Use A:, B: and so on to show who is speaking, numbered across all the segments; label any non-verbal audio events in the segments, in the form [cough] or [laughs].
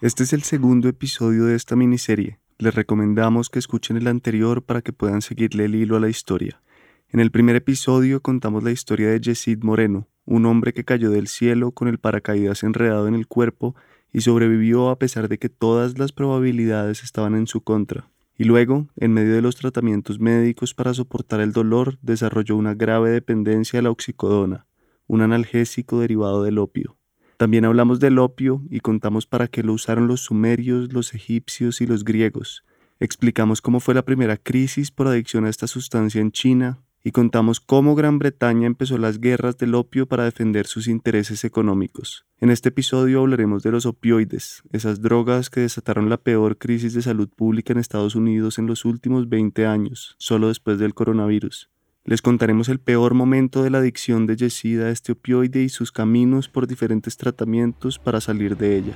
A: Este es el segundo episodio de esta miniserie. Les recomendamos que escuchen el anterior para que puedan seguirle el hilo a la historia. En el primer episodio contamos la historia de Yesid Moreno, un hombre que cayó del cielo con el paracaídas enredado en el cuerpo y sobrevivió a pesar de que todas las probabilidades estaban en su contra. Y luego, en medio de los tratamientos médicos para soportar el dolor, desarrolló una grave dependencia a la oxicodona, un analgésico derivado del opio. También hablamos del opio y contamos para qué lo usaron los sumerios, los egipcios y los griegos. Explicamos cómo fue la primera crisis por adicción a esta sustancia en China y contamos cómo Gran Bretaña empezó las guerras del opio para defender sus intereses económicos. En este episodio hablaremos de los opioides, esas drogas que desataron la peor crisis de salud pública en Estados Unidos en los últimos 20 años, solo después del coronavirus. Les contaremos el peor momento de la adicción de Yesida a este opioide y sus caminos por diferentes tratamientos para salir de ella.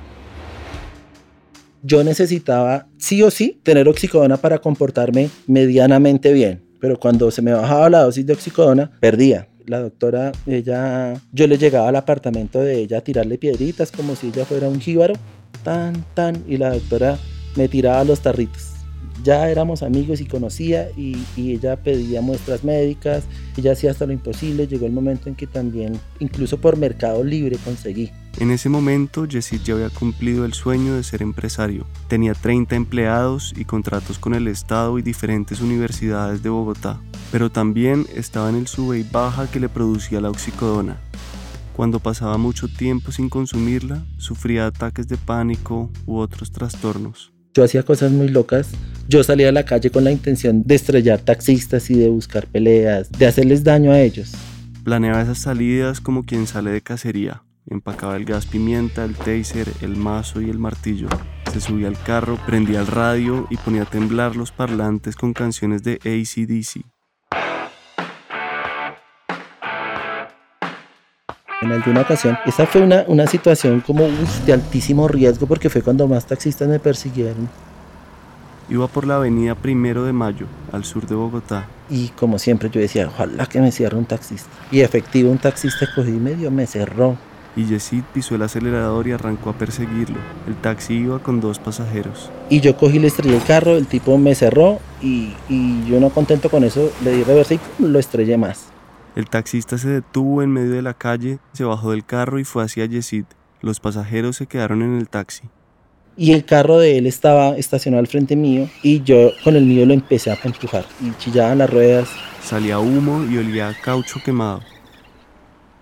B: Yo necesitaba sí o sí tener oxicodona para comportarme medianamente bien, pero cuando se me bajaba la dosis de oxicodona, perdía. La doctora, ella, yo le llegaba al apartamento de ella a tirarle piedritas como si ella fuera un jíbaro, tan, tan, y la doctora me tiraba los tarritos ya éramos amigos y conocía y, ella pedía muestras médicas, ella hacía hasta lo imposible, llegó el momento en que también, incluso por Mercado Libre, conseguí.
A: En ese momento, Yesid ya había cumplido el sueño de ser empresario. Tenía 30 empleados y contratos con el Estado y diferentes universidades de Bogotá, pero también estaba en el sube y baja que le producía la oxicodona. Cuando pasaba mucho tiempo sin consumirla, sufría ataques de pánico u otros trastornos.
B: Yo hacía cosas muy locas. Yo salía a la calle con la intención de estrellar taxistas y de buscar peleas, de hacerles daño a ellos.
A: Planeaba esas salidas como quien sale de cacería. Empacaba el gas pimienta, el taser, el mazo y el martillo. Se subía al carro, prendía el radio y ponía a temblar los parlantes con canciones de ACDC.
B: En alguna ocasión. Esa fue una, una situación como de altísimo riesgo porque fue cuando más taxistas me persiguieron.
A: Iba por la avenida Primero de Mayo, al sur de Bogotá.
B: Y como siempre yo decía, ojalá que me cierre un taxista. Y efectivo, un taxista cogí medio, me cerró.
A: Y Yesid pisó el acelerador y arrancó a perseguirlo. El taxi iba con dos pasajeros.
B: Y yo cogí, le estrellé el carro, el tipo me cerró y, y yo no contento con eso, le di reversa y lo estrellé más.
A: El taxista se detuvo en medio de la calle, se bajó del carro y fue hacia Yesid. Los pasajeros se quedaron en el taxi.
B: Y el carro de él estaba estacionado al frente mío y yo con el mío lo empecé a empujar. Y chillaban las ruedas.
A: Salía humo y olía a caucho quemado.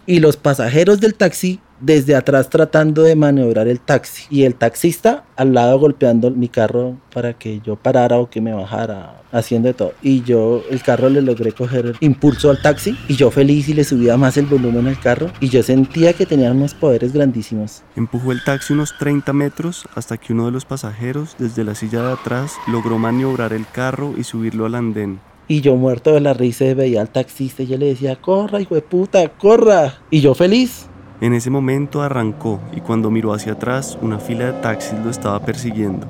B: Y los pasajeros del taxi desde atrás tratando de maniobrar el taxi y el taxista al lado golpeando mi carro para que yo parara o que me bajara haciendo de todo y yo el carro le logré coger impulso al taxi y yo feliz y le subía más el volumen al carro y yo sentía que tenía unos poderes grandísimos.
A: Empujó el taxi unos 30 metros hasta que uno de los pasajeros desde la silla de atrás logró maniobrar el carro y subirlo al andén.
B: Y yo muerto de la risa veía al taxista y yo le decía, corra, hijo de puta, corra. Y yo feliz,
A: en ese momento arrancó y cuando miró hacia atrás, una fila de taxis lo estaba persiguiendo.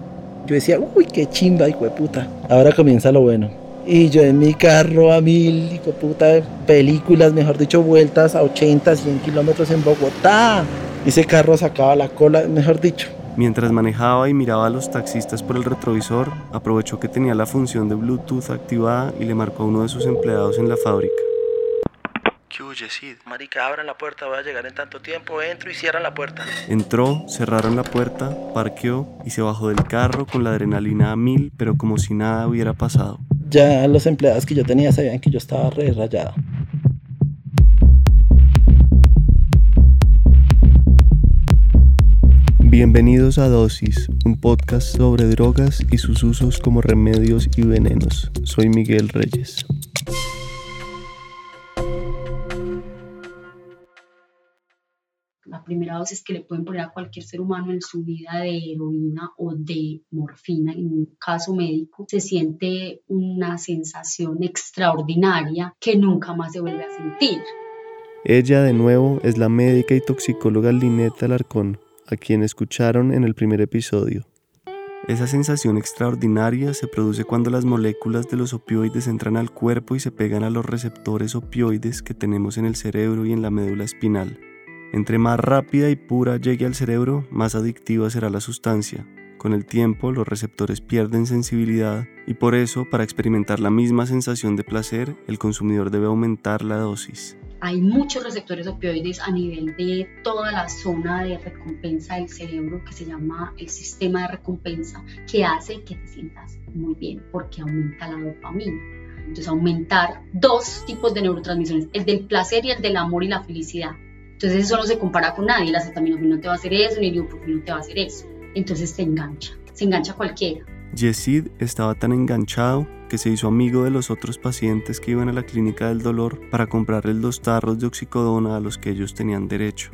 B: Yo decía, uy, qué chimba, hijo de puta. Ahora comienza lo bueno. Y yo en mi carro a mil, hijo de puta, películas, mejor dicho, vueltas a 80, 100 kilómetros en Bogotá. Ese carro sacaba la cola, mejor dicho.
A: Mientras manejaba y miraba a los taxistas por el retrovisor, aprovechó que tenía la función de Bluetooth activada y le marcó a uno de sus empleados en la fábrica.
C: ¿Qué
A: Yesid?
B: Marica, abran la puerta, voy a llegar en tanto tiempo, entro y cierran la puerta.
A: Entró, cerraron la puerta, parqueó y se bajó del carro con la adrenalina a mil, pero como si nada hubiera pasado.
B: Ya los empleados que yo tenía sabían que yo estaba re rayado.
A: Bienvenidos a Dosis, un podcast sobre drogas y sus usos como remedios y venenos. Soy Miguel Reyes.
D: Dosis que le pueden poner a cualquier ser humano en su vida de heroína o de morfina, en un caso médico, se siente una sensación extraordinaria que nunca más se vuelve a sentir.
A: Ella, de nuevo, es la médica y toxicóloga Lineta Alarcón, a quien escucharon en el primer episodio. Esa sensación extraordinaria se produce cuando las moléculas de los opioides entran al cuerpo y se pegan a los receptores opioides que tenemos en el cerebro y en la médula espinal. Entre más rápida y pura llegue al cerebro, más adictiva será la sustancia. Con el tiempo, los receptores pierden sensibilidad y por eso, para experimentar la misma sensación de placer, el consumidor debe aumentar la dosis.
D: Hay muchos receptores opioides a nivel de toda la zona de recompensa del cerebro que se llama el sistema de recompensa, que hace que te sientas muy bien porque aumenta la dopamina. Entonces, aumentar dos tipos de neurotransmisiones, el del placer y el del amor y la felicidad. Entonces eso no se compara con nadie, la acetaminofén no te va a hacer eso, ni el ibuprofeno no te va a hacer eso. Entonces te engancha, se engancha cualquiera.
A: Yesid estaba tan enganchado que se hizo amigo de los otros pacientes que iban a la clínica del dolor para comprarles dos tarros de oxicodona a los que ellos tenían derecho.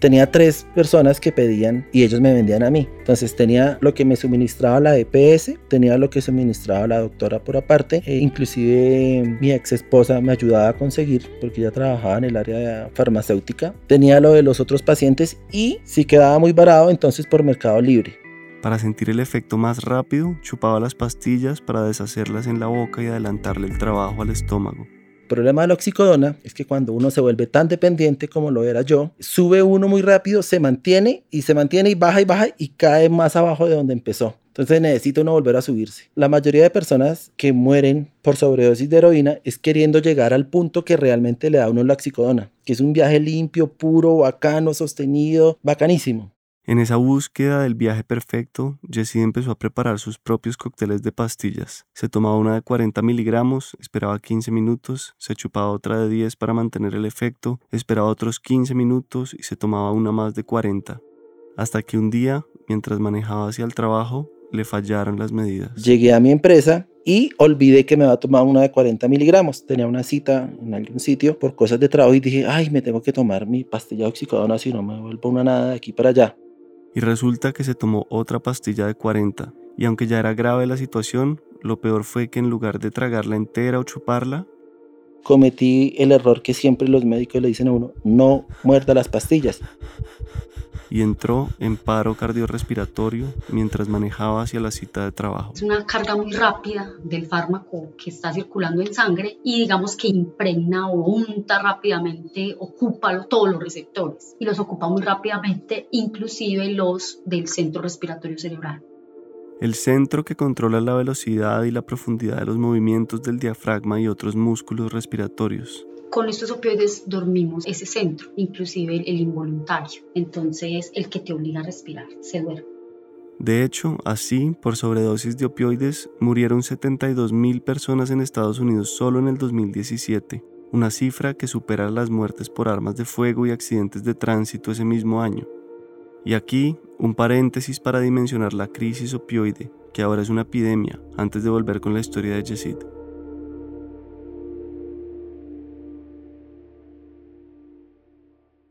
B: Tenía tres personas que pedían y ellos me vendían a mí. Entonces tenía lo que me suministraba la EPS, tenía lo que suministraba la doctora por aparte, e inclusive mi ex esposa me ayudaba a conseguir porque ella trabajaba en el área farmacéutica. Tenía lo de los otros pacientes y si quedaba muy barato entonces por Mercado Libre.
A: Para sentir el efecto más rápido, chupaba las pastillas para deshacerlas en la boca y adelantarle el trabajo al estómago.
B: El problema de la oxicodona es que cuando uno se vuelve tan dependiente como lo era yo, sube uno muy rápido, se mantiene y se mantiene y baja y baja y cae más abajo de donde empezó. Entonces necesita uno volver a subirse. La mayoría de personas que mueren por sobredosis de heroína es queriendo llegar al punto que realmente le da a uno la oxicodona, que es un viaje limpio, puro, bacano, sostenido, bacanísimo.
A: En esa búsqueda del viaje perfecto, Jessie empezó a preparar sus propios cócteles de pastillas. Se tomaba una de 40 miligramos, esperaba 15 minutos, se chupaba otra de 10 para mantener el efecto, esperaba otros 15 minutos y se tomaba una más de 40. Hasta que un día, mientras manejaba hacia el trabajo, le fallaron las medidas.
B: Llegué a mi empresa y olvidé que me había tomado una de 40 miligramos. Tenía una cita en algún sitio por cosas de trabajo y dije, ay, me tengo que tomar mi pastilla oxicodona si no me vuelvo una nada de aquí para allá
A: y resulta que se tomó otra pastilla de 40, y aunque ya era grave la situación, lo peor fue que en lugar de tragarla entera o chuparla,
B: cometí el error que siempre los médicos le dicen a uno, no muerda las pastillas.
A: Y entró en paro cardiorrespiratorio mientras manejaba hacia la cita de trabajo.
D: Es una carga muy rápida del fármaco que está circulando en sangre y digamos que impregna o unta rápidamente, ocupa todos los receptores y los ocupa muy rápidamente, inclusive los del centro respiratorio cerebral
A: el centro que controla la velocidad y la profundidad de los movimientos del diafragma y otros músculos respiratorios.
D: Con estos opioides dormimos ese centro, inclusive el involuntario. Entonces, el que te obliga a respirar, se duerme.
A: De hecho, así, por sobredosis de opioides, murieron 72 mil personas en Estados Unidos solo en el 2017, una cifra que supera las muertes por armas de fuego y accidentes de tránsito ese mismo año. Y aquí un paréntesis para dimensionar la crisis opioide, que ahora es una epidemia, antes de volver con la historia de Yesid.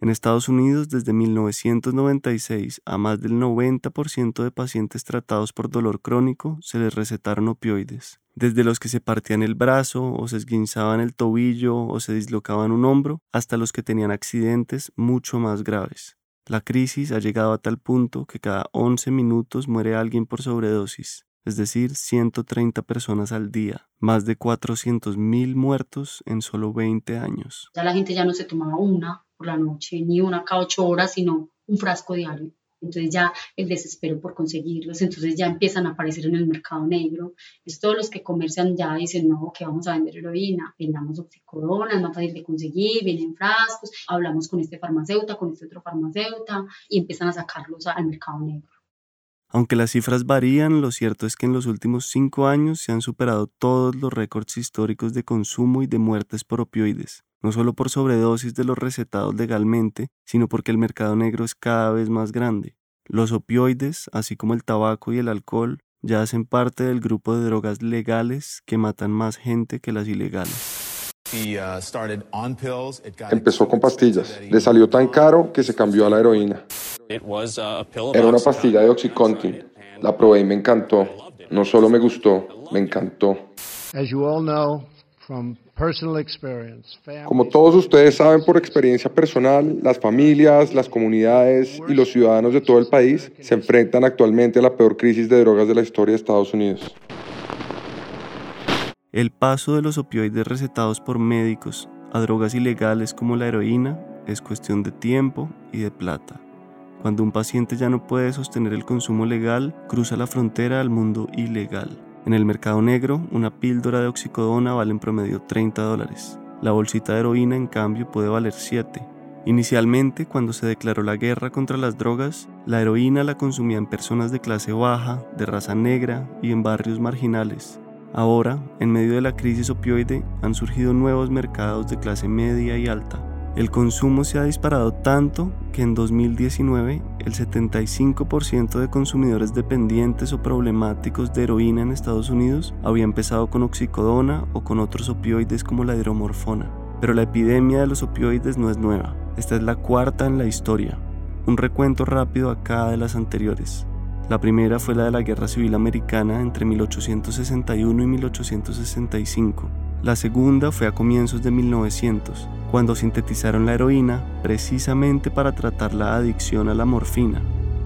A: En Estados Unidos, desde 1996, a más del 90% de pacientes tratados por dolor crónico se les recetaron opioides, desde los que se partían el brazo o se esguinzaban el tobillo o se dislocaban un hombro, hasta los que tenían accidentes mucho más graves. La crisis ha llegado a tal punto que cada 11 minutos muere alguien por sobredosis, es decir, 130 personas al día, más de 400.000 muertos en solo 20 años.
D: Ya la gente ya no se tomaba una por la noche, ni una cada ocho horas, sino un frasco diario. entonces ya el desespero por conseguirlos, entonces ya empiezan a aparecer en el mercado negro. Es todos los que comercian ya dicen, no, que vamos a vender heroína, vendamos oxicodona, es más fácil de conseguir, vienen frascos, hablamos con este farmacéutico, con este otro farmacéutico y empiezan a sacarlos al mercado negro.
A: Aunque las cifras varían, lo cierto es que en los últimos cinco años se han superado todos los récords históricos de consumo y de muertes por opioides, no solo por sobredosis de los recetados legalmente, sino porque el mercado negro es cada vez más grande. Los opioides, así como el tabaco y el alcohol, ya hacen parte del grupo de drogas legales que matan más gente que las ilegales.
C: Uh, Empezó con pastillas. Le salió tan caro que se cambió a la heroína. Era una pastilla de Oxycontin. La probé y me encantó. No solo me gustó, me encantó. Como todos ustedes saben por experiencia personal, las familias, las comunidades y los ciudadanos de todo el país se enfrentan actualmente a la peor crisis de drogas de la historia de Estados Unidos.
A: El paso de los opioides recetados por médicos a drogas ilegales como la heroína es cuestión de tiempo y de plata. Cuando un paciente ya no puede sostener el consumo legal, cruza la frontera al mundo ilegal. En el mercado negro, una píldora de oxicodona vale en promedio 30 dólares. La bolsita de heroína, en cambio, puede valer 7. Inicialmente, cuando se declaró la guerra contra las drogas, la heroína la consumían personas de clase baja, de raza negra y en barrios marginales. Ahora, en medio de la crisis opioide, han surgido nuevos mercados de clase media y alta. El consumo se ha disparado tanto que en 2019 el 75% de consumidores dependientes o problemáticos de heroína en Estados Unidos había empezado con oxicodona o con otros opioides como la hidromorfona. Pero la epidemia de los opioides no es nueva, esta es la cuarta en la historia. Un recuento rápido a de las anteriores. La primera fue la de la Guerra Civil Americana entre 1861 y 1865 la segunda fue a comienzos de 1900, cuando sintetizaron la heroína precisamente para tratar la adicción a la morfina.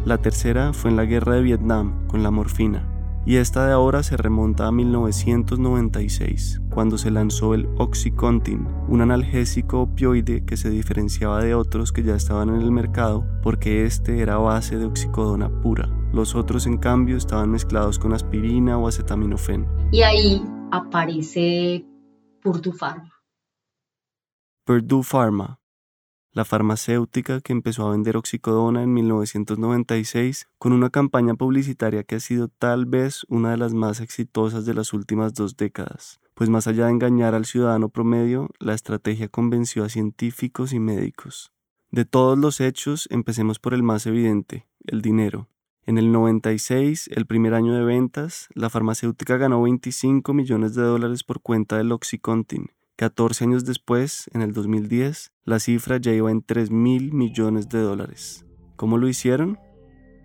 A: La tercera fue en la guerra de Vietnam con la morfina. Y esta de ahora se remonta a 1996, cuando se lanzó el Oxycontin, un analgésico opioide que se diferenciaba de otros que ya estaban en el mercado porque este era base de oxicodona pura. Los otros, en cambio, estaban mezclados con aspirina o acetaminofén.
D: Y ahí aparece Purdue Pharma.
A: Purdue Pharma, la farmacéutica que empezó a vender oxicodona en 1996 con una campaña publicitaria que ha sido tal vez una de las más exitosas de las últimas dos décadas, pues más allá de engañar al ciudadano promedio, la estrategia convenció a científicos y médicos. De todos los hechos, empecemos por el más evidente, el dinero. En el 96, el primer año de ventas, la farmacéutica ganó 25 millones de dólares por cuenta del Oxycontin. 14 años después, en el 2010, la cifra ya iba en 3 mil millones de dólares. ¿Cómo lo hicieron?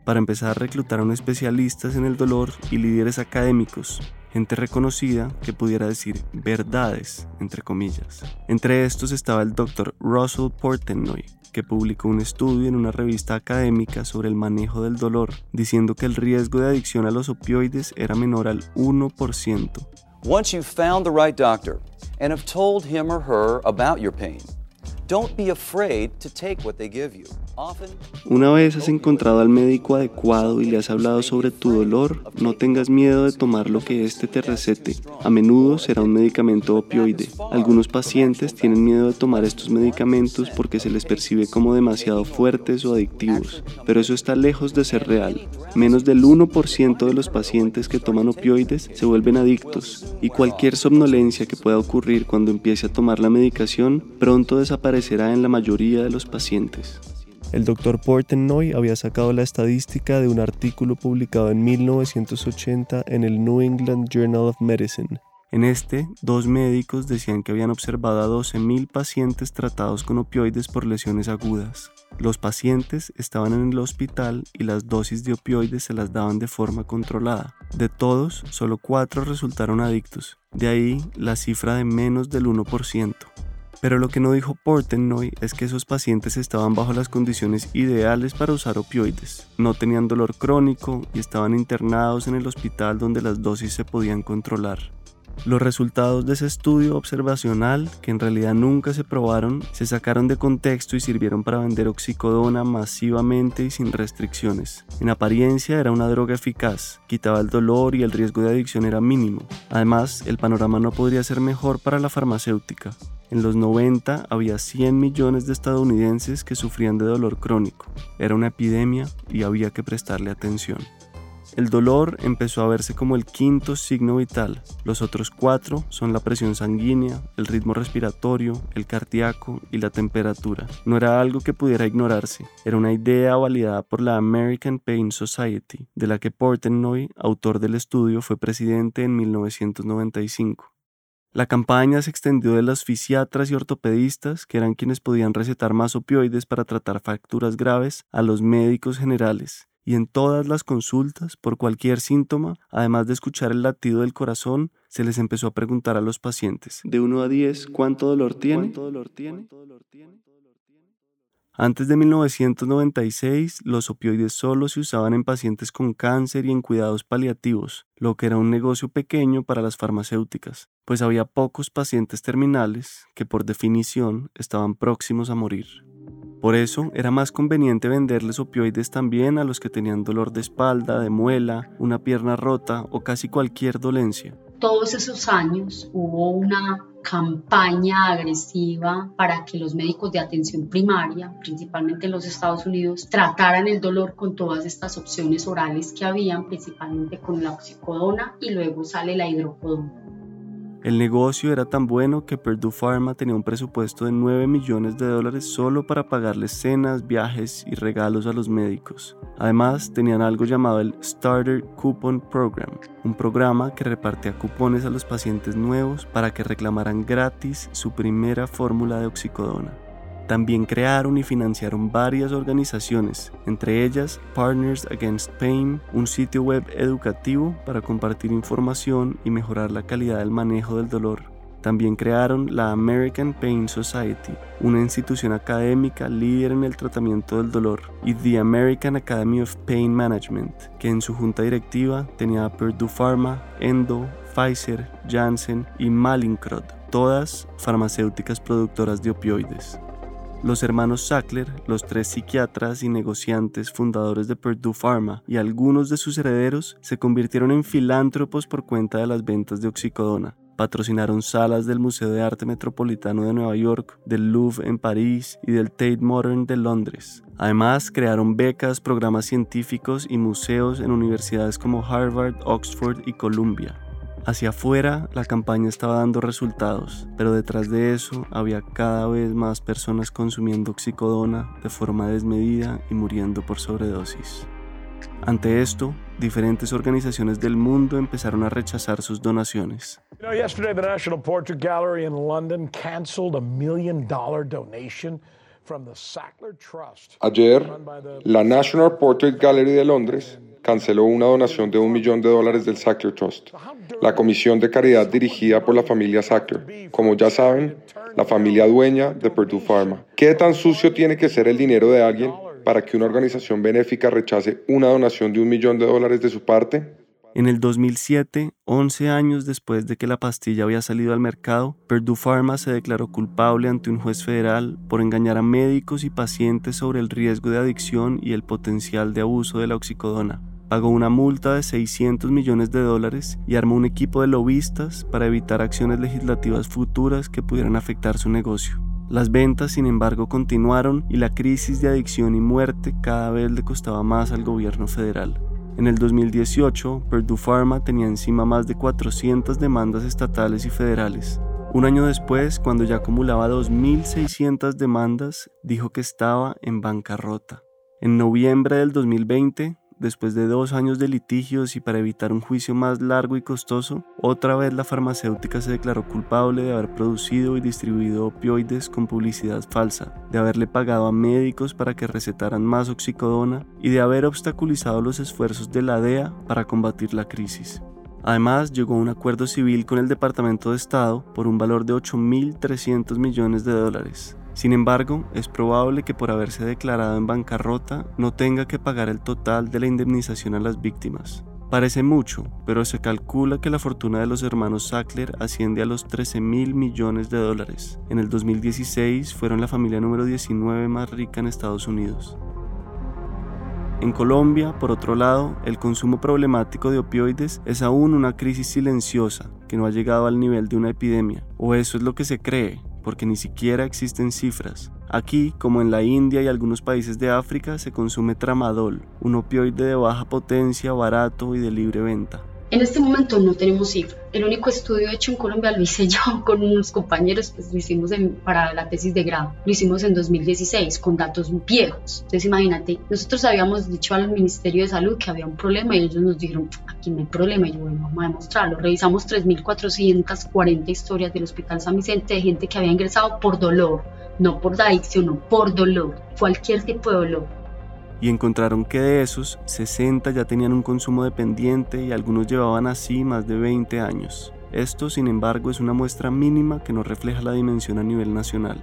A: Para empezar, reclutaron especialistas en el dolor y líderes académicos, gente reconocida que pudiera decir verdades, entre comillas. Entre estos estaba el Dr. Russell Portenoy, que publicó un estudio en una revista académica sobre el manejo del dolor, diciendo que el riesgo de adicción a los opioides era menor al 1%. Once you've found the right doctor and have told him or her about your pain, don't be afraid to take what they give you. Una vez has encontrado al médico adecuado y le has hablado sobre tu dolor, no tengas miedo de tomar lo que éste te recete. A menudo será un medicamento opioide. Algunos pacientes tienen miedo de tomar estos medicamentos porque se les percibe como demasiado fuertes o adictivos, pero eso está lejos de ser real. Menos del 1% de los pacientes que toman opioides se vuelven adictos y cualquier somnolencia que pueda ocurrir cuando empiece a tomar la medicación pronto desaparecerá en la mayoría de los pacientes. El doctor Portenoy había sacado la estadística de un artículo publicado en 1980 en el New England Journal of Medicine. En este, dos médicos decían que habían observado a 12.000 pacientes tratados con opioides por lesiones agudas. Los pacientes estaban en el hospital y las dosis de opioides se las daban de forma controlada. De todos, solo cuatro resultaron adictos, de ahí la cifra de menos del 1%. Pero lo que no dijo Portenoy es que esos pacientes estaban bajo las condiciones ideales para usar opioides. No tenían dolor crónico y estaban internados en el hospital donde las dosis se podían controlar. Los resultados de ese estudio observacional, que en realidad nunca se probaron, se sacaron de contexto y sirvieron para vender oxicodona masivamente y sin restricciones. En apariencia era una droga eficaz, quitaba el dolor y el riesgo de adicción era mínimo. Además, el panorama no podría ser mejor para la farmacéutica. En los 90 había 100 millones de estadounidenses que sufrían de dolor crónico. Era una epidemia y había que prestarle atención. El dolor empezó a verse como el quinto signo vital. Los otros cuatro son la presión sanguínea, el ritmo respiratorio, el cardíaco y la temperatura. No era algo que pudiera ignorarse, era una idea validada por la American Pain Society, de la que Portenoy, autor del estudio, fue presidente en 1995. La campaña se extendió de los fisiatras y ortopedistas, que eran quienes podían recetar más opioides para tratar fracturas graves, a los médicos generales, y en todas las consultas, por cualquier síntoma, además de escuchar el latido del corazón, se les empezó a preguntar a los pacientes, de 1 a 10, ¿cuánto dolor tiene? Antes de 1996, los opioides solo se usaban en pacientes con cáncer y en cuidados paliativos, lo que era un negocio pequeño para las farmacéuticas, pues había pocos pacientes terminales que por definición estaban próximos a morir. Por eso era más conveniente venderles opioides también a los que tenían dolor de espalda, de muela, una pierna rota o casi cualquier dolencia.
D: Todos esos años hubo una campaña agresiva para que los médicos de atención primaria, principalmente en los Estados Unidos, trataran el dolor con todas estas opciones orales que habían, principalmente con la oxicodona y luego sale la hidrocodona.
A: El negocio era tan bueno que Purdue Pharma tenía un presupuesto de 9 millones de dólares solo para pagarles cenas, viajes y regalos a los médicos. Además, tenían algo llamado el Starter Coupon Program, un programa que repartía cupones a los pacientes nuevos para que reclamaran gratis su primera fórmula de oxicodona. También crearon y financiaron varias organizaciones, entre ellas Partners Against Pain, un sitio web educativo para compartir información y mejorar la calidad del manejo del dolor. También crearon la American Pain Society, una institución académica líder en el tratamiento del dolor, y The American Academy of Pain Management, que en su junta directiva tenía a Purdue Pharma, Endo, Pfizer, Janssen y Mallinckrodt, todas farmacéuticas productoras de opioides. Los hermanos Sackler, los tres psiquiatras y negociantes fundadores de Purdue Pharma y algunos de sus herederos se convirtieron en filántropos por cuenta de las ventas de oxicodona. Patrocinaron salas del Museo de Arte Metropolitano de Nueva York, del Louvre en París y del Tate Modern de Londres. Además, crearon becas, programas científicos y museos en universidades como Harvard, Oxford y Columbia. Hacia afuera la campaña estaba dando resultados, pero detrás de eso había cada vez más personas consumiendo oxicodona de forma desmedida y muriendo por sobredosis. Ante esto, diferentes organizaciones del mundo empezaron a rechazar sus donaciones. yesterday the National Portrait Gallery in London canceled a million dollar donation from the Sackler Trust. Ayer, la National Portrait Gallery de Londres canceló una donación de un millón de dólares del Sackler Trust, la comisión de caridad dirigida por la familia Sackler, como ya saben, la familia dueña de Purdue Pharma. ¿Qué tan sucio tiene que ser el dinero de alguien para que una organización benéfica rechace una donación de un millón de dólares de su parte? En el 2007, 11 años después de que la pastilla había salido al mercado, Purdue Pharma se declaró culpable ante un juez federal por engañar a médicos y pacientes sobre el riesgo de adicción y el potencial de abuso de la oxicodona pagó una multa de 600 millones de dólares y armó un equipo de lobistas para evitar acciones legislativas futuras que pudieran afectar su negocio. Las ventas, sin embargo, continuaron y la crisis de adicción y muerte cada vez le costaba más al gobierno federal. En el 2018, Purdue Pharma tenía encima más de 400 demandas estatales y federales. Un año después, cuando ya acumulaba 2.600 demandas, dijo que estaba en bancarrota. En noviembre del 2020, después de dos años de litigios y para evitar un juicio más largo y costoso, otra vez la farmacéutica se declaró culpable de haber producido y distribuido opioides con publicidad falsa, de haberle pagado a médicos para que recetaran más oxicodona y de haber obstaculizado los esfuerzos de la DEA para combatir la crisis. Además, llegó a un acuerdo civil con el Departamento de Estado por un valor de 8.300 millones de dólares, sin embargo, es probable que por haberse declarado en bancarrota no tenga que pagar el total de la indemnización a las víctimas. Parece mucho, pero se calcula que la fortuna de los hermanos Sackler asciende a los 13 mil millones de dólares. En el 2016 fueron la familia número 19 más rica en Estados Unidos. En Colombia, por otro lado, el consumo problemático de opioides es aún una crisis silenciosa que no ha llegado al nivel de una epidemia, o eso es lo que se cree, porque ni siquiera existen cifras. Aquí, como en la India y algunos países de África, se consume tramadol, un opioide de baja potencia, barato y de libre venta.
D: En este momento no tenemos cifra. El único estudio hecho en Colombia lo hice [laughs] yo con unos compañeros, pues lo hicimos para la tesis de grado. Lo hicimos en 2016 con datos viejos. Entonces imagínate, nosotros habíamos dicho al Ministerio de Salud que había un problema y ellos nos dijeron, aquí no hay problema. Y yo, bueno, vamos a demostrarlo. Revisamos 3.440 historias del Hospital San Vicente de gente que había ingresado por dolor, no por adicción, no, por dolor, cualquier tipo de dolor
A: y encontraron que de esos, 60 ya tenían un consumo dependiente y algunos llevaban así más de 20 años. Esto, sin embargo, es una muestra mínima que no refleja la dimensión a nivel nacional.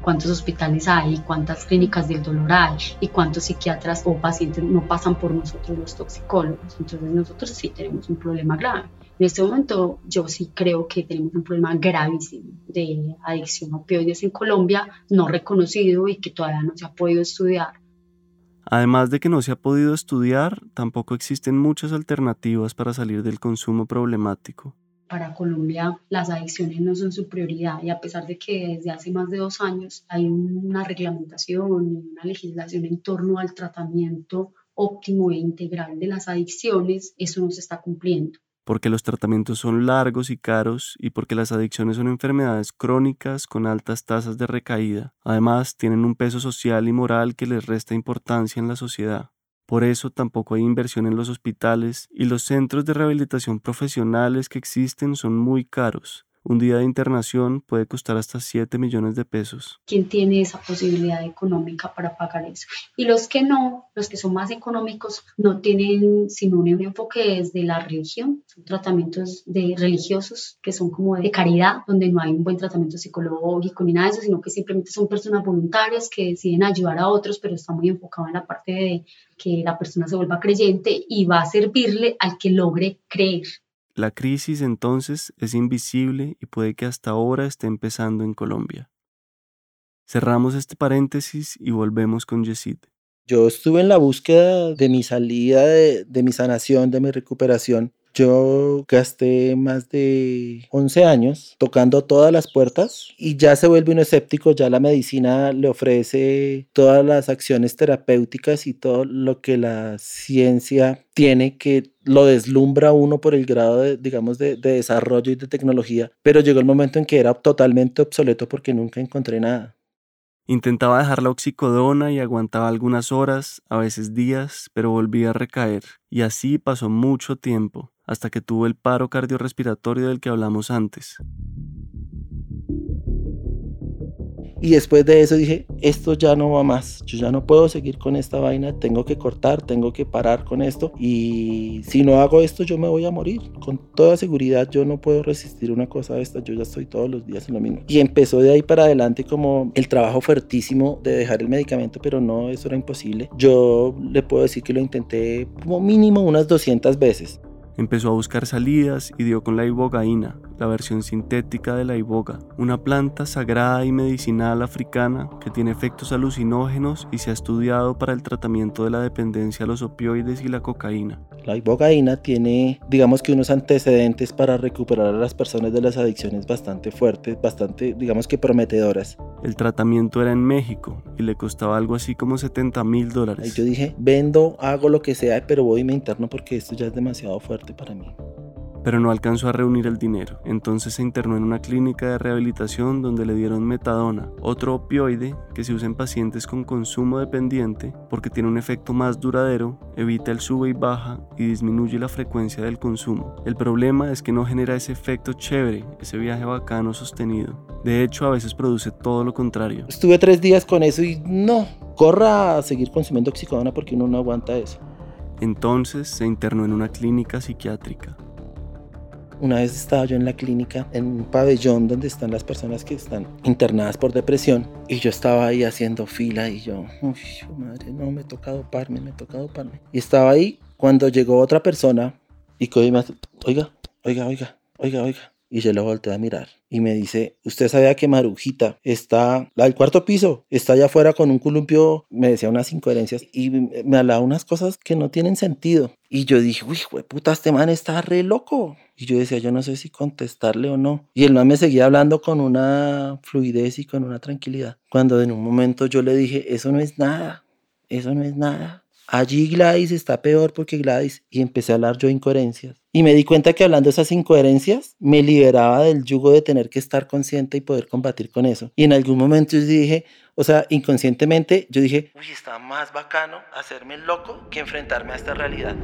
D: ¿Cuántos hospitales hay? ¿Cuántas clínicas del dolor hay? ¿Y cuántos psiquiatras o pacientes no pasan por nosotros los toxicólogos? Entonces nosotros sí tenemos un problema grave. En este momento yo sí creo que tenemos un problema gravísimo de adicción a opioides en Colombia, no reconocido y que todavía no se ha podido estudiar
A: Además de que no se ha podido estudiar, tampoco existen muchas alternativas para salir del consumo problemático.
D: Para Colombia las adicciones no son su prioridad y a pesar de que desde hace más de dos años hay una reglamentación y una legislación en torno al tratamiento óptimo e integral de las adicciones, eso no se está cumpliendo
A: porque los tratamientos son largos y caros y porque las adicciones son enfermedades crónicas con altas tasas de recaída. Además, tienen un peso social y moral que les resta importancia en la sociedad. Por eso tampoco hay inversión en los hospitales y los centros de rehabilitación profesionales que existen son muy caros un día de internación puede costar hasta 7 millones de pesos.
D: ¿Quién tiene esa posibilidad económica para pagar eso? Y los que no, los que son más económicos, no tienen sino un enfoque desde la religión, son tratamientos de religiosos que son como de caridad, donde no hay un buen tratamiento psicológico ni nada de eso, sino que simplemente son personas voluntarias que deciden ayudar a otros, pero está muy enfocado en la parte de que la persona se vuelva creyente y va a servirle al que logre creer.
A: La crisis entonces es invisible y puede que hasta ahora esté empezando en Colombia. Cerramos este paréntesis y volvemos con Yesid.
B: Yo estuve en la búsqueda de mi salida, de, de mi sanación, de mi recuperación, yo gasté más de 11 años tocando todas las puertas y ya se vuelve un escéptico, ya la medicina le ofrece todas las acciones terapéuticas y todo lo que la ciencia tiene que lo deslumbra uno por el grado de, digamos, de, de desarrollo y de tecnología, pero llegó el momento en que era totalmente obsoleto porque nunca encontré nada.
A: Intentaba dejar la oxicodona y aguantaba algunas horas, a veces días, pero volvía a recaer, y así pasó mucho tiempo hasta que tuvo el paro cardiorrespiratorio del que hablamos antes.
B: Y después de eso dije, esto ya no va más, yo ya no puedo seguir con esta vaina, tengo que cortar, tengo que parar con esto y si no hago esto yo me voy a morir. Con toda seguridad yo no puedo resistir una cosa de esta, yo ya estoy todos los días en lo mismo. Y empezó de ahí para adelante como el trabajo fuertísimo de dejar el medicamento, pero no, eso era imposible. Yo le puedo decir que lo intenté como mínimo unas 200 veces.
A: Empezó a buscar salidas y dio con la ibogaína, la versión sintética de la iboga, una planta sagrada y medicinal africana que tiene efectos alucinógenos y se ha estudiado para el tratamiento de la dependencia a los opioides y la cocaína.
B: La ibogaína tiene, digamos que unos antecedentes para recuperar a las personas de las adicciones bastante fuertes, bastante, digamos que prometedoras.
A: El tratamiento era en México y le costaba algo así como 70 mil dólares.
B: Yo dije, vendo, hago lo que sea, pero voy y me interno porque esto ya es demasiado fuerte para mí
A: pero no alcanzó a reunir el dinero. Entonces se internó en una clínica de rehabilitación donde le dieron metadona, otro opioide que se usa en pacientes con consumo dependiente porque tiene un efecto más duradero, evita el sube y baja y disminuye la frecuencia del consumo. El problema es que no genera ese efecto chévere, ese viaje bacano sostenido. De hecho, a veces produce todo lo contrario.
B: Estuve tres días con eso y no, corra a seguir consumiendo oxicodona porque uno no aguanta eso.
A: Entonces se internó en una clínica psiquiátrica.
B: Una vez estaba yo en la clínica, en un pabellón donde están las personas que están internadas por depresión, y yo estaba ahí haciendo fila y yo, uy, madre, no, me toca doparme, me toca doparme. Y estaba ahí cuando llegó otra persona Y y me oiga, oiga, oiga, oiga, oiga. Y se lo volteé a mirar y me dice, ¿usted sabía que Marujita está, la del cuarto piso, está allá afuera con un columpio? Me decía unas incoherencias y me hablaba unas cosas que no tienen sentido. Y yo dije, uy, puta, este man está re loco. Y yo decía, yo no sé si contestarle o no. Y el man me seguía hablando con una fluidez y con una tranquilidad. Cuando en un momento yo le dije, eso no es nada, eso no es nada. Allí Gladys está peor porque Gladys. Y empecé a hablar yo incoherencias. Y me di cuenta que hablando esas incoherencias me liberaba del yugo de tener que estar consciente y poder combatir con eso. Y en algún momento yo dije, o sea, inconscientemente yo dije, uy, está más bacano hacerme loco que enfrentarme a esta realidad.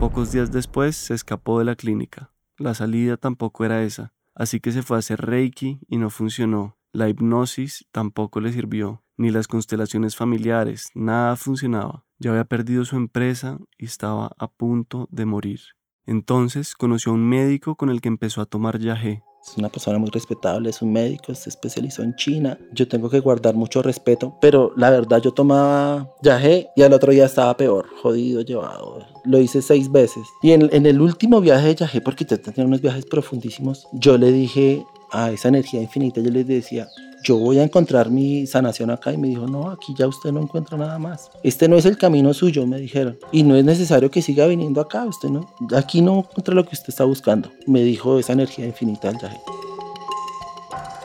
A: Pocos días después se escapó de la clínica. La salida tampoco era esa. Así que se fue a hacer Reiki y no funcionó. La hipnosis tampoco le sirvió, ni las constelaciones familiares, nada funcionaba. Ya había perdido su empresa y estaba a punto de morir. Entonces conoció a un médico con el que empezó a tomar yagé.
B: Es una persona muy respetable, es un médico, se especializó en China. Yo tengo que guardar mucho respeto, pero la verdad yo tomaba yagé y al otro día estaba peor, jodido, llevado. Lo hice seis veces. Y en, en el último viaje de yagé, porque te tenía unos viajes profundísimos, yo le dije a esa energía infinita, yo le decía, yo voy a encontrar mi sanación acá y me dijo, no, aquí ya usted no encuentra nada más. Este no es el camino suyo, me dijeron. Y no es necesario que siga viniendo acá, usted no, aquí no encuentra lo que usted está buscando, me dijo esa energía infinita del viaje.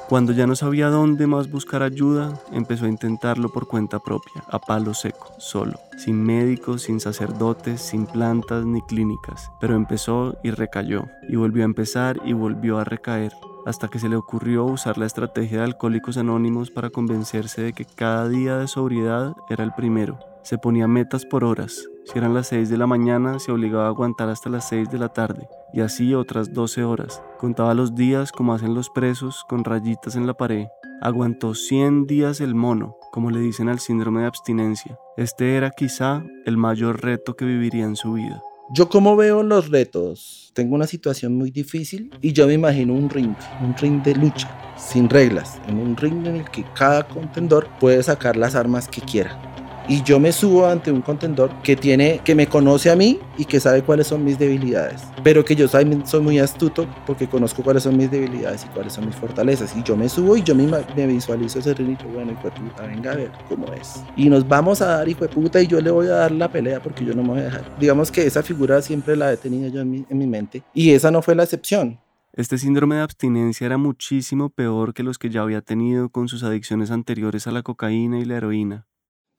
A: Cuando ya no sabía dónde más buscar ayuda, empezó a intentarlo por cuenta propia, a palo seco, solo, sin médicos, sin sacerdotes, sin plantas ni clínicas. Pero empezó y recayó, y volvió a empezar y volvió a recaer hasta que se le ocurrió usar la estrategia de Alcohólicos Anónimos para convencerse de que cada día de sobriedad era el primero. Se ponía metas por horas. Si eran las 6 de la mañana, se obligaba a aguantar hasta las 6 de la tarde, y así otras 12 horas. Contaba los días como hacen los presos, con rayitas en la pared. Aguantó 100 días el mono, como le dicen al síndrome de abstinencia. Este era quizá el mayor reto que viviría en su vida.
B: Yo como veo los retos, tengo una situación muy difícil y yo me imagino un ring, un ring de lucha, sin reglas, en un ring en el que cada contendor puede sacar las armas que quiera y yo me subo ante un contendor que tiene que me conoce a mí y que sabe cuáles son mis debilidades, pero que yo soy, muy astuto porque conozco cuáles son mis debilidades y cuáles son mis fortalezas y yo me subo y yo me, me visualizo ese y bueno, hijo puta, venga a ver cómo es. Y nos vamos a dar hijo de puta y yo le voy a dar la pelea porque yo no me voy a dejar. Digamos que esa figura siempre la he tenido yo en mi, en mi mente y esa no fue la excepción.
A: Este síndrome de abstinencia era muchísimo peor que los que ya había tenido con sus adicciones anteriores a la cocaína y la heroína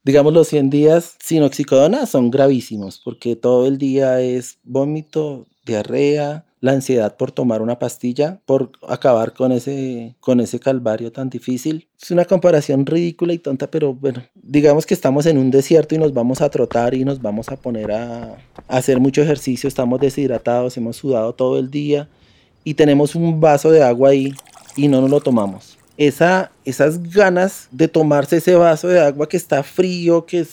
B: digamos, los 100 días sin oxicodona son gravísimos porque todo el día es vómito, diarrea, la ansiedad por tomar una pastilla, por acabar con ese, con ese calvario tan difícil. Es una comparación ridícula y tonta, pero bueno, digamos que estamos en un desierto y nos vamos a trotar y nos vamos a poner a, a hacer mucho ejercicio, estamos deshidratados, hemos sudado todo el día y tenemos un vaso de agua ahí y no nos lo tomamos esa, esas ganas de tomarse ese vaso de agua que está frío, que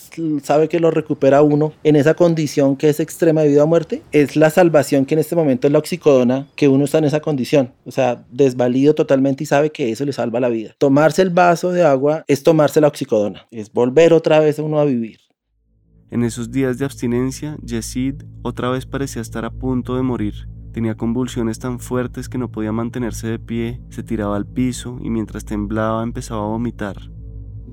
B: sabe que lo recupera uno en esa condición que es extrema de vida o muerte, es la salvación que en este momento es la oxicodona, que uno está en esa condición, o sea, desvalido totalmente y sabe que eso le salva la vida. Tomarse el vaso de agua es tomarse la oxicodona, es volver otra vez a uno a vivir.
A: En esos días de abstinencia, Yesid otra vez parecía estar a punto de morir. Tenía convulsiones tan fuertes que no podía mantenerse de pie, se tiraba al piso y mientras temblaba empezaba a vomitar.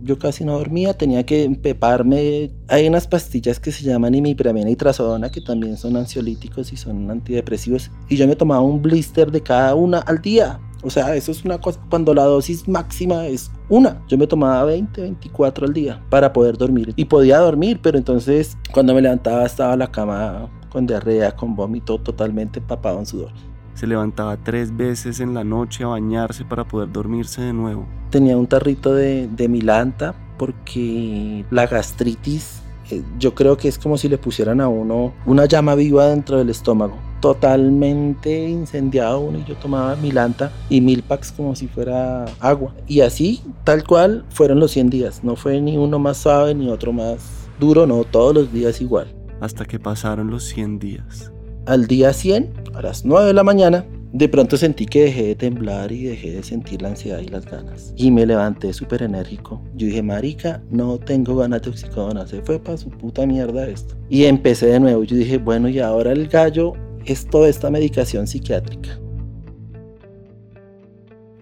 B: Yo casi no dormía, tenía que empeparme. Hay unas pastillas que se llaman imipramina y trazodona que también son ansiolíticos y son antidepresivos y yo me tomaba un blister de cada una al día. O sea, eso es una cosa cuando la dosis máxima es una. Yo me tomaba 20, 24 al día para poder dormir. Y podía dormir, pero entonces cuando me levantaba estaba la cama con diarrea, con vómito, totalmente empapado en sudor.
A: Se levantaba tres veces en la noche a bañarse para poder dormirse de nuevo.
B: Tenía un tarrito de, de milanta porque la gastritis eh, yo creo que es como si le pusieran a uno una llama viva dentro del estómago. Totalmente incendiado uno y yo tomaba milanta y mil packs como si fuera agua. Y así, tal cual, fueron los 100 días. No fue ni uno más suave ni otro más duro, no, todos los días igual
A: hasta que pasaron los 100 días.
B: Al día 100, a las 9 de la mañana, de pronto sentí que dejé de temblar y dejé de sentir la ansiedad y las ganas. Y me levanté súper enérgico. Yo dije, marica, no tengo ganas de oxicodona. Se fue para su puta mierda esto. Y empecé de nuevo. Yo dije, bueno, y ahora el gallo es toda esta medicación psiquiátrica.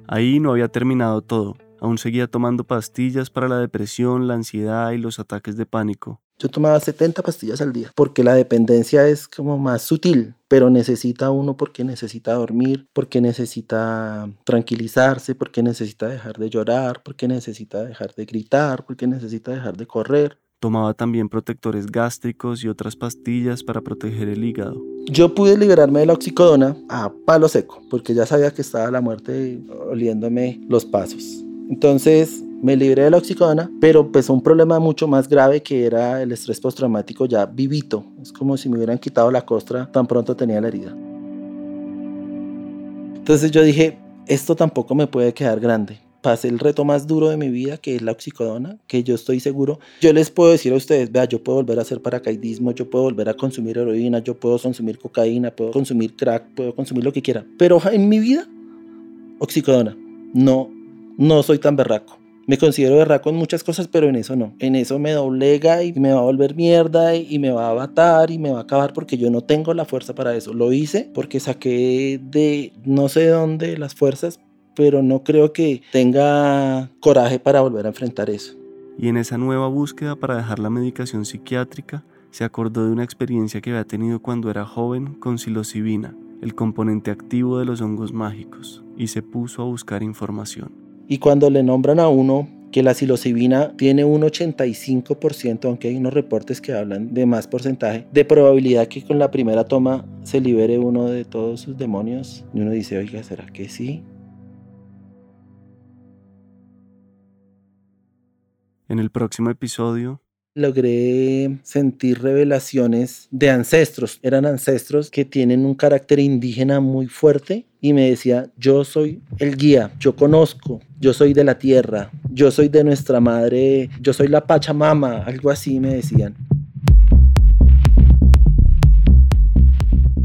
A: Ahí no había terminado todo. Aún seguía tomando pastillas para la depresión, la ansiedad y los ataques de pánico.
B: Yo tomaba 70 pastillas al día, porque la dependencia es como más sutil, pero necesita uno porque necesita dormir, porque necesita tranquilizarse, porque necesita dejar de llorar, porque necesita dejar de gritar, porque necesita dejar de correr.
A: Tomaba también protectores gástricos y otras pastillas para proteger el hígado.
B: Yo pude liberarme de la oxicodona a palo seco, porque ya sabía que estaba la muerte oliéndome los pasos. Entonces me libré de la oxicodona, pero empezó un problema mucho más grave que era el estrés postraumático ya vivito. Es como si me hubieran quitado la costra tan pronto tenía la herida. Entonces yo dije, esto tampoco me puede quedar grande. Pasé el reto más duro de mi vida, que es la oxicodona, que yo estoy seguro. Yo les puedo decir a ustedes, vea, yo puedo volver a hacer paracaidismo, yo puedo volver a consumir heroína, yo puedo consumir cocaína, puedo consumir crack, puedo consumir lo que quiera. Pero en mi vida, oxicodona. No, no soy tan berraco. Me considero berraco en muchas cosas, pero en eso no. En eso me doblega y me va a volver mierda y me va a batar y me va a acabar porque yo no tengo la fuerza para eso. Lo hice porque saqué de no sé dónde las fuerzas, pero no creo que tenga coraje para volver a enfrentar eso.
A: Y en esa nueva búsqueda para dejar la medicación psiquiátrica, se acordó de una experiencia que había tenido cuando era joven con psilocibina, el componente activo de los hongos mágicos, y se puso a buscar información.
B: Y cuando le nombran a uno que la psilocibina tiene un 85%, aunque hay unos reportes que hablan de más porcentaje, de probabilidad que con la primera toma se libere uno de todos sus demonios, y uno dice, oiga, ¿será que sí?
A: En el próximo episodio
B: logré sentir revelaciones de ancestros. Eran ancestros que tienen un carácter indígena muy fuerte y me decía, yo soy el guía, yo conozco, yo soy de la tierra, yo soy de nuestra madre, yo soy la Pachamama, algo así me decían.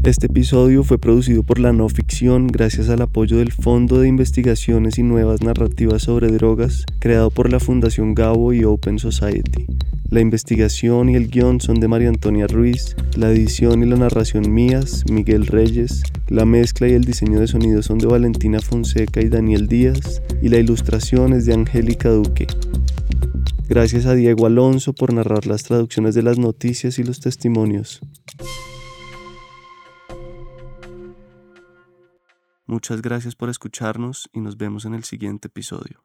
A: Este episodio fue producido por la no ficción gracias al apoyo del Fondo de Investigaciones y Nuevas Narrativas sobre Drogas, creado por la Fundación Gabo y Open Society. La investigación y el guion son de María Antonia Ruiz, la edición y la narración mías, Miguel Reyes, la mezcla y el diseño de sonido son de Valentina Fonseca y Daniel Díaz, y la ilustración es de Angélica Duque. Gracias a Diego Alonso por narrar las traducciones de las noticias y los testimonios. Muchas gracias por escucharnos y nos vemos en el siguiente episodio.